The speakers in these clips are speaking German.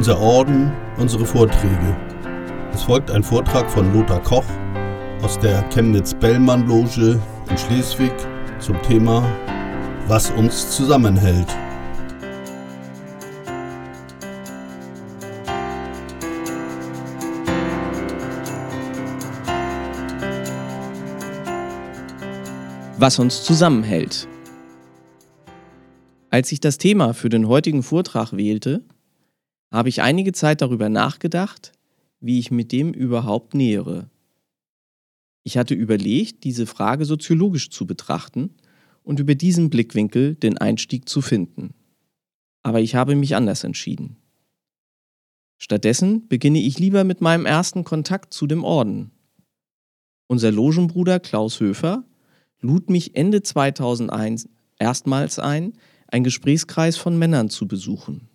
Unser Orden, unsere Vorträge. Es folgt ein Vortrag von Lothar Koch aus der Chemnitz-Bellmann-Loge in Schleswig zum Thema Was uns zusammenhält. Was uns zusammenhält. Als ich das Thema für den heutigen Vortrag wählte, habe ich einige Zeit darüber nachgedacht, wie ich mit dem überhaupt nähere. Ich hatte überlegt, diese Frage soziologisch zu betrachten und über diesen Blickwinkel den Einstieg zu finden. Aber ich habe mich anders entschieden. Stattdessen beginne ich lieber mit meinem ersten Kontakt zu dem Orden. Unser Logenbruder Klaus Höfer lud mich Ende 2001 erstmals ein, einen Gesprächskreis von Männern zu besuchen.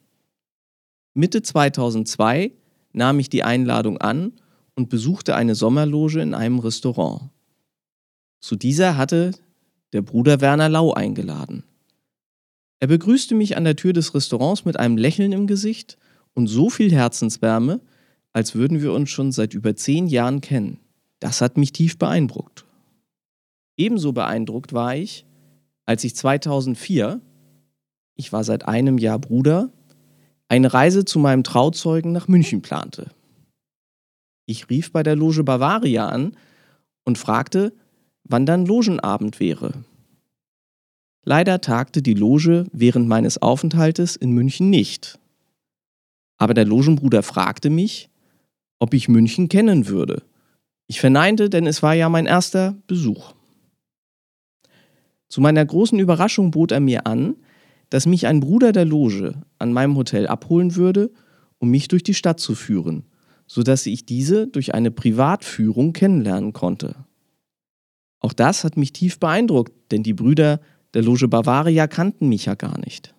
Mitte 2002 nahm ich die Einladung an und besuchte eine Sommerloge in einem Restaurant. Zu dieser hatte der Bruder Werner Lau eingeladen. Er begrüßte mich an der Tür des Restaurants mit einem Lächeln im Gesicht und so viel Herzenswärme, als würden wir uns schon seit über zehn Jahren kennen. Das hat mich tief beeindruckt. Ebenso beeindruckt war ich, als ich 2004, ich war seit einem Jahr Bruder, eine Reise zu meinem Trauzeugen nach München plante. Ich rief bei der Loge Bavaria an und fragte, wann dann Logenabend wäre. Leider tagte die Loge während meines Aufenthaltes in München nicht. Aber der Logenbruder fragte mich, ob ich München kennen würde. Ich verneinte, denn es war ja mein erster Besuch. Zu meiner großen Überraschung bot er mir an, dass mich ein Bruder der Loge an meinem Hotel abholen würde, um mich durch die Stadt zu führen, sodass ich diese durch eine Privatführung kennenlernen konnte. Auch das hat mich tief beeindruckt, denn die Brüder der Loge Bavaria kannten mich ja gar nicht.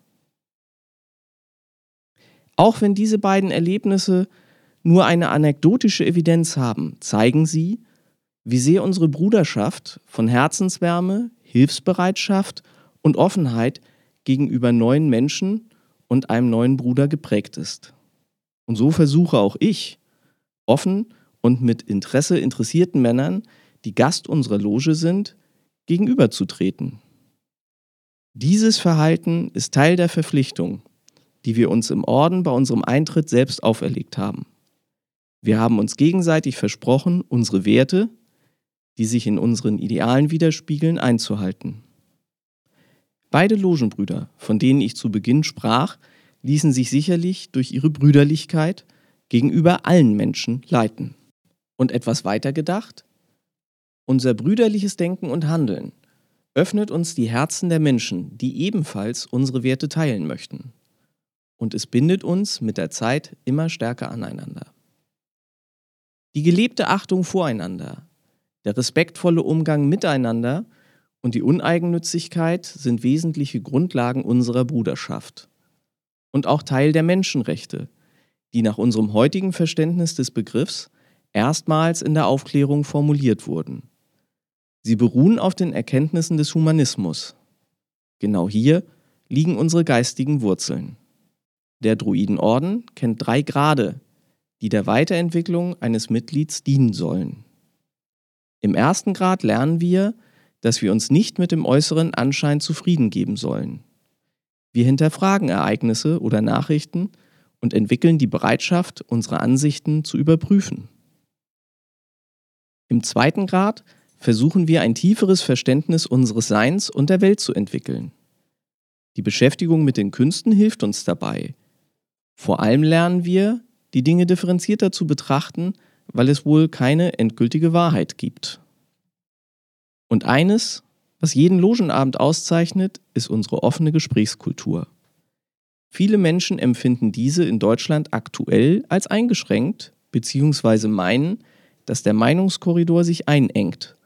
Auch wenn diese beiden Erlebnisse nur eine anekdotische Evidenz haben, zeigen sie, wie sehr unsere Bruderschaft von Herzenswärme, Hilfsbereitschaft und Offenheit gegenüber neuen Menschen und einem neuen Bruder geprägt ist. Und so versuche auch ich, offen und mit Interesse interessierten Männern, die Gast unserer Loge sind, gegenüberzutreten. Dieses Verhalten ist Teil der Verpflichtung, die wir uns im Orden bei unserem Eintritt selbst auferlegt haben. Wir haben uns gegenseitig versprochen, unsere Werte, die sich in unseren Idealen widerspiegeln, einzuhalten. Beide Logenbrüder, von denen ich zu Beginn sprach, ließen sich sicherlich durch ihre Brüderlichkeit gegenüber allen Menschen leiten. Und etwas weiter gedacht? Unser brüderliches Denken und Handeln öffnet uns die Herzen der Menschen, die ebenfalls unsere Werte teilen möchten. Und es bindet uns mit der Zeit immer stärker aneinander. Die gelebte Achtung voreinander, der respektvolle Umgang miteinander und die Uneigennützigkeit sind wesentliche Grundlagen unserer Bruderschaft und auch Teil der Menschenrechte, die nach unserem heutigen Verständnis des Begriffs erstmals in der Aufklärung formuliert wurden. Sie beruhen auf den Erkenntnissen des Humanismus. Genau hier liegen unsere geistigen Wurzeln. Der Druidenorden kennt drei Grade, die der Weiterentwicklung eines Mitglieds dienen sollen. Im ersten Grad lernen wir, dass wir uns nicht mit dem äußeren Anschein zufrieden geben sollen. Wir hinterfragen Ereignisse oder Nachrichten und entwickeln die Bereitschaft, unsere Ansichten zu überprüfen. Im zweiten Grad versuchen wir ein tieferes Verständnis unseres Seins und der Welt zu entwickeln. Die Beschäftigung mit den Künsten hilft uns dabei. Vor allem lernen wir, die Dinge differenzierter zu betrachten, weil es wohl keine endgültige Wahrheit gibt. Und eines, was jeden Logenabend auszeichnet, ist unsere offene Gesprächskultur. Viele Menschen empfinden diese in Deutschland aktuell als eingeschränkt bzw. meinen, dass der Meinungskorridor sich einengt.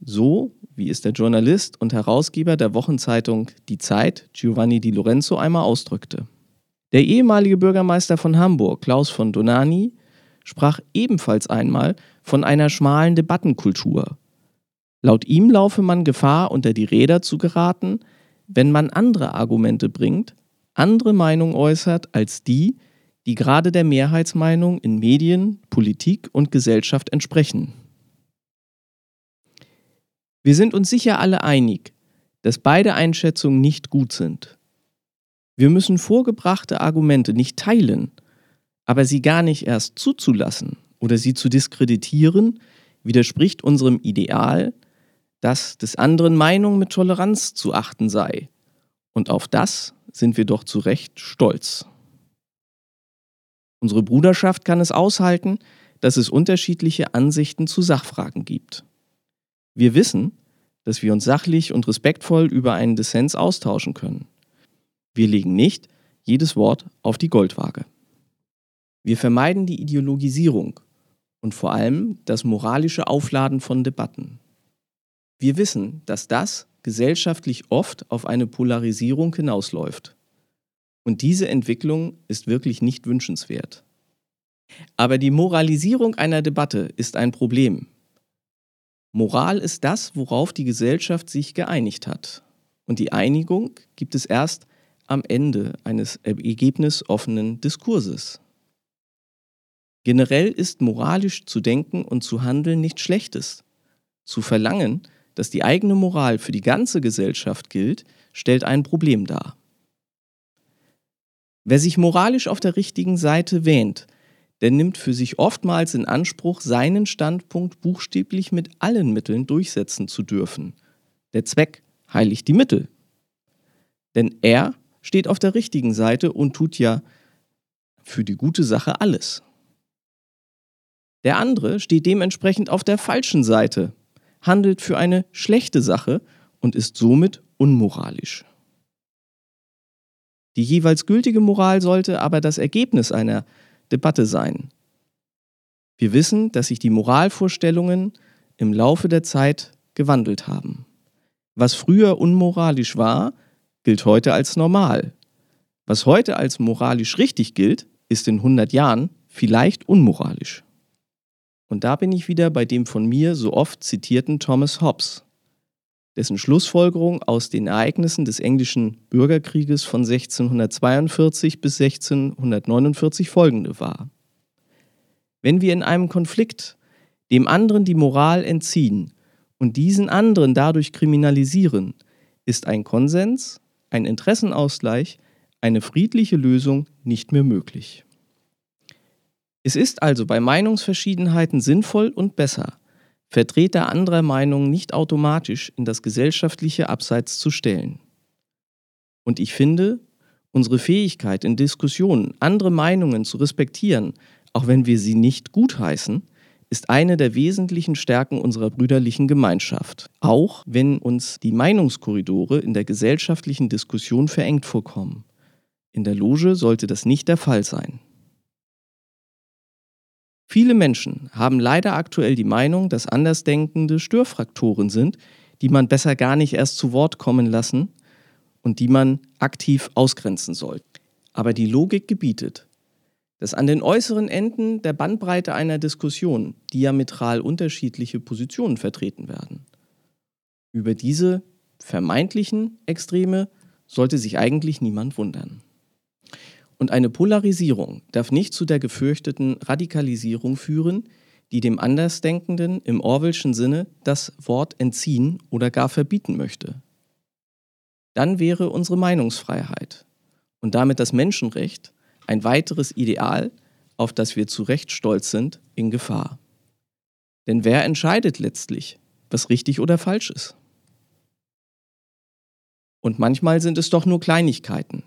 So wie es der Journalist und Herausgeber der Wochenzeitung Die Zeit, Giovanni Di Lorenzo, einmal ausdrückte. Der ehemalige Bürgermeister von Hamburg, Klaus von Donani, sprach ebenfalls einmal von einer schmalen Debattenkultur, Laut ihm laufe man Gefahr, unter die Räder zu geraten, wenn man andere Argumente bringt, andere Meinungen äußert als die, die gerade der Mehrheitsmeinung in Medien, Politik und Gesellschaft entsprechen. Wir sind uns sicher alle einig, dass beide Einschätzungen nicht gut sind. Wir müssen vorgebrachte Argumente nicht teilen, aber sie gar nicht erst zuzulassen oder sie zu diskreditieren, widerspricht unserem Ideal, dass des anderen Meinung mit Toleranz zu achten sei. Und auf das sind wir doch zu Recht stolz. Unsere Bruderschaft kann es aushalten, dass es unterschiedliche Ansichten zu Sachfragen gibt. Wir wissen, dass wir uns sachlich und respektvoll über einen Dissens austauschen können. Wir legen nicht jedes Wort auf die Goldwaage. Wir vermeiden die Ideologisierung und vor allem das moralische Aufladen von Debatten. Wir wissen, dass das gesellschaftlich oft auf eine Polarisierung hinausläuft. Und diese Entwicklung ist wirklich nicht wünschenswert. Aber die Moralisierung einer Debatte ist ein Problem. Moral ist das, worauf die Gesellschaft sich geeinigt hat. Und die Einigung gibt es erst am Ende eines ergebnisoffenen Diskurses. Generell ist moralisch zu denken und zu handeln nichts Schlechtes. Zu verlangen, dass die eigene Moral für die ganze Gesellschaft gilt, stellt ein Problem dar. Wer sich moralisch auf der richtigen Seite wähnt, der nimmt für sich oftmals in Anspruch, seinen Standpunkt buchstäblich mit allen Mitteln durchsetzen zu dürfen. Der Zweck heiligt die Mittel. Denn er steht auf der richtigen Seite und tut ja für die gute Sache alles. Der andere steht dementsprechend auf der falschen Seite, handelt für eine schlechte Sache und ist somit unmoralisch. Die jeweils gültige Moral sollte aber das Ergebnis einer Debatte sein. Wir wissen, dass sich die Moralvorstellungen im Laufe der Zeit gewandelt haben. Was früher unmoralisch war, gilt heute als normal. Was heute als moralisch richtig gilt, ist in 100 Jahren vielleicht unmoralisch. Und da bin ich wieder bei dem von mir so oft zitierten Thomas Hobbes, dessen Schlussfolgerung aus den Ereignissen des englischen Bürgerkrieges von 1642 bis 1649 folgende war. Wenn wir in einem Konflikt dem anderen die Moral entziehen und diesen anderen dadurch kriminalisieren, ist ein Konsens, ein Interessenausgleich, eine friedliche Lösung nicht mehr möglich. Es ist also bei Meinungsverschiedenheiten sinnvoll und besser, Vertreter anderer Meinungen nicht automatisch in das gesellschaftliche Abseits zu stellen. Und ich finde, unsere Fähigkeit in Diskussionen, andere Meinungen zu respektieren, auch wenn wir sie nicht gutheißen, ist eine der wesentlichen Stärken unserer brüderlichen Gemeinschaft, auch wenn uns die Meinungskorridore in der gesellschaftlichen Diskussion verengt vorkommen. In der Loge sollte das nicht der Fall sein. Viele Menschen haben leider aktuell die Meinung, dass Andersdenkende Störfraktoren sind, die man besser gar nicht erst zu Wort kommen lassen und die man aktiv ausgrenzen soll. Aber die Logik gebietet, dass an den äußeren Enden der Bandbreite einer Diskussion diametral unterschiedliche Positionen vertreten werden. Über diese vermeintlichen Extreme sollte sich eigentlich niemand wundern. Und eine Polarisierung darf nicht zu der gefürchteten Radikalisierung führen, die dem Andersdenkenden im Orwellschen Sinne das Wort entziehen oder gar verbieten möchte. Dann wäre unsere Meinungsfreiheit und damit das Menschenrecht, ein weiteres Ideal, auf das wir zu Recht stolz sind, in Gefahr. Denn wer entscheidet letztlich, was richtig oder falsch ist? Und manchmal sind es doch nur Kleinigkeiten,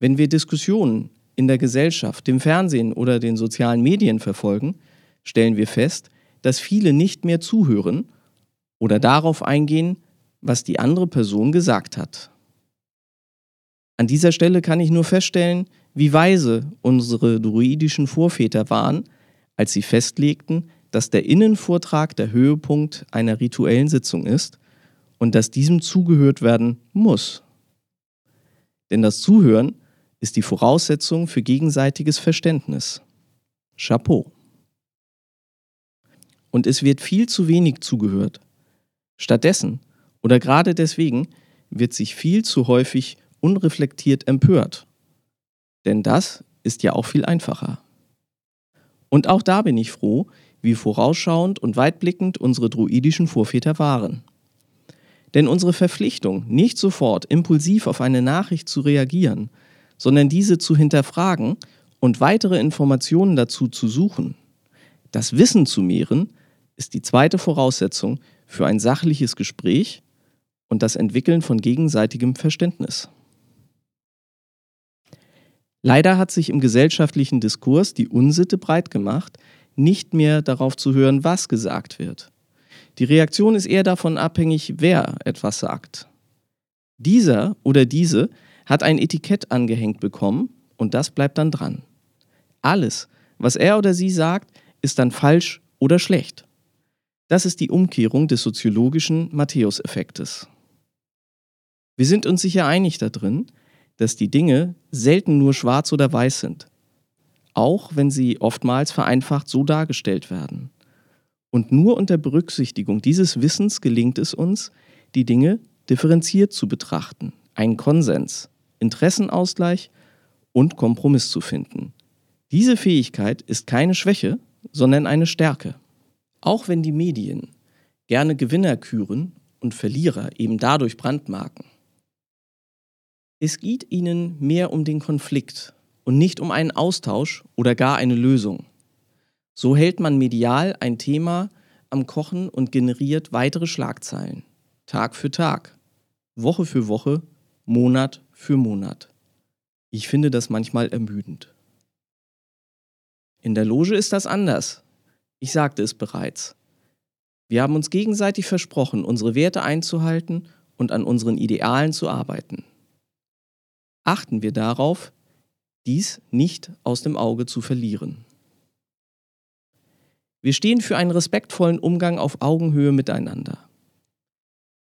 wenn wir Diskussionen in der Gesellschaft, dem Fernsehen oder den sozialen Medien verfolgen, stellen wir fest, dass viele nicht mehr zuhören oder darauf eingehen, was die andere Person gesagt hat. An dieser Stelle kann ich nur feststellen, wie weise unsere druidischen Vorväter waren, als sie festlegten, dass der Innenvortrag der Höhepunkt einer rituellen Sitzung ist und dass diesem zugehört werden muss. Denn das Zuhören ist die Voraussetzung für gegenseitiges Verständnis. Chapeau. Und es wird viel zu wenig zugehört. Stattdessen oder gerade deswegen wird sich viel zu häufig unreflektiert empört. Denn das ist ja auch viel einfacher. Und auch da bin ich froh, wie vorausschauend und weitblickend unsere druidischen Vorväter waren. Denn unsere Verpflichtung, nicht sofort impulsiv auf eine Nachricht zu reagieren, sondern diese zu hinterfragen und weitere Informationen dazu zu suchen, das Wissen zu mehren, ist die zweite Voraussetzung für ein sachliches Gespräch und das Entwickeln von gegenseitigem Verständnis. Leider hat sich im gesellschaftlichen Diskurs die Unsitte breit gemacht, nicht mehr darauf zu hören, was gesagt wird. Die Reaktion ist eher davon abhängig, wer etwas sagt. Dieser oder diese hat ein Etikett angehängt bekommen und das bleibt dann dran. Alles, was er oder sie sagt, ist dann falsch oder schlecht. Das ist die Umkehrung des soziologischen Matthäus-Effektes. Wir sind uns sicher einig darin, dass die Dinge selten nur schwarz oder weiß sind, auch wenn sie oftmals vereinfacht so dargestellt werden. Und nur unter Berücksichtigung dieses Wissens gelingt es uns, die Dinge differenziert zu betrachten, einen Konsens, Interessenausgleich und Kompromiss zu finden. Diese Fähigkeit ist keine Schwäche, sondern eine Stärke. Auch wenn die Medien gerne Gewinner küren und Verlierer eben dadurch brandmarken. Es geht ihnen mehr um den Konflikt und nicht um einen Austausch oder gar eine Lösung. So hält man medial ein Thema am Kochen und generiert weitere Schlagzeilen. Tag für Tag, Woche für Woche, Monat für Monat. Ich finde das manchmal ermüdend. In der Loge ist das anders. Ich sagte es bereits. Wir haben uns gegenseitig versprochen, unsere Werte einzuhalten und an unseren Idealen zu arbeiten achten wir darauf, dies nicht aus dem Auge zu verlieren. Wir stehen für einen respektvollen Umgang auf Augenhöhe miteinander.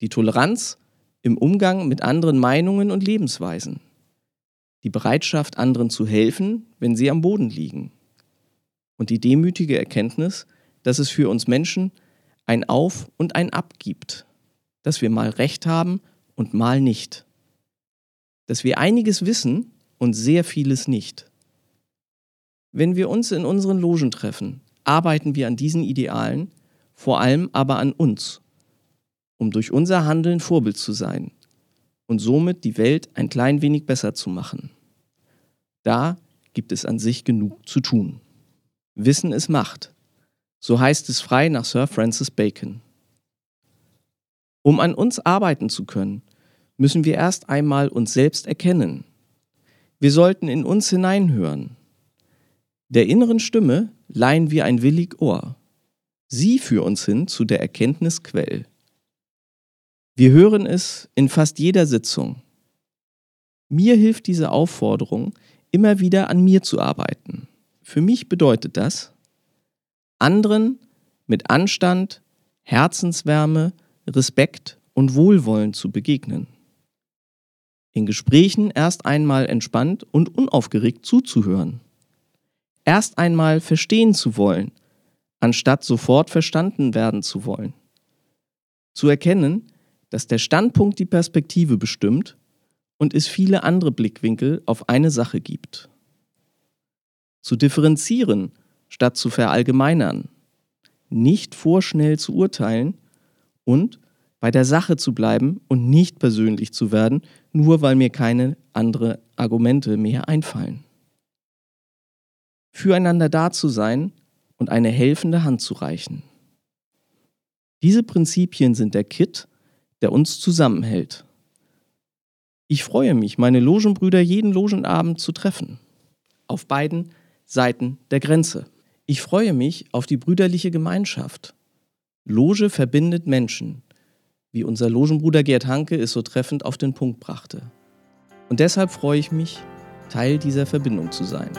Die Toleranz im Umgang mit anderen Meinungen und Lebensweisen. Die Bereitschaft, anderen zu helfen, wenn sie am Boden liegen. Und die demütige Erkenntnis, dass es für uns Menschen ein Auf und ein Ab gibt, dass wir mal Recht haben und mal nicht dass wir einiges wissen und sehr vieles nicht. Wenn wir uns in unseren Logen treffen, arbeiten wir an diesen Idealen, vor allem aber an uns, um durch unser Handeln Vorbild zu sein und somit die Welt ein klein wenig besser zu machen. Da gibt es an sich genug zu tun. Wissen ist Macht. So heißt es frei nach Sir Francis Bacon. Um an uns arbeiten zu können, müssen wir erst einmal uns selbst erkennen. Wir sollten in uns hineinhören. Der inneren Stimme leihen wir ein willig Ohr. Sie führt uns hin zu der Erkenntnisquell. Wir hören es in fast jeder Sitzung. Mir hilft diese Aufforderung, immer wieder an mir zu arbeiten. Für mich bedeutet das, anderen mit Anstand, Herzenswärme, Respekt und Wohlwollen zu begegnen in Gesprächen erst einmal entspannt und unaufgeregt zuzuhören. Erst einmal verstehen zu wollen, anstatt sofort verstanden werden zu wollen. Zu erkennen, dass der Standpunkt die Perspektive bestimmt und es viele andere Blickwinkel auf eine Sache gibt. Zu differenzieren, statt zu verallgemeinern. Nicht vorschnell zu urteilen und bei der Sache zu bleiben und nicht persönlich zu werden, nur weil mir keine anderen Argumente mehr einfallen. Füreinander da zu sein und eine helfende Hand zu reichen. Diese Prinzipien sind der Kit, der uns zusammenhält. Ich freue mich, meine Logenbrüder jeden Logenabend zu treffen, auf beiden Seiten der Grenze. Ich freue mich auf die brüderliche Gemeinschaft. Loge verbindet Menschen, wie unser Logenbruder Gerd Hanke es so treffend auf den Punkt brachte. Und deshalb freue ich mich, Teil dieser Verbindung zu sein.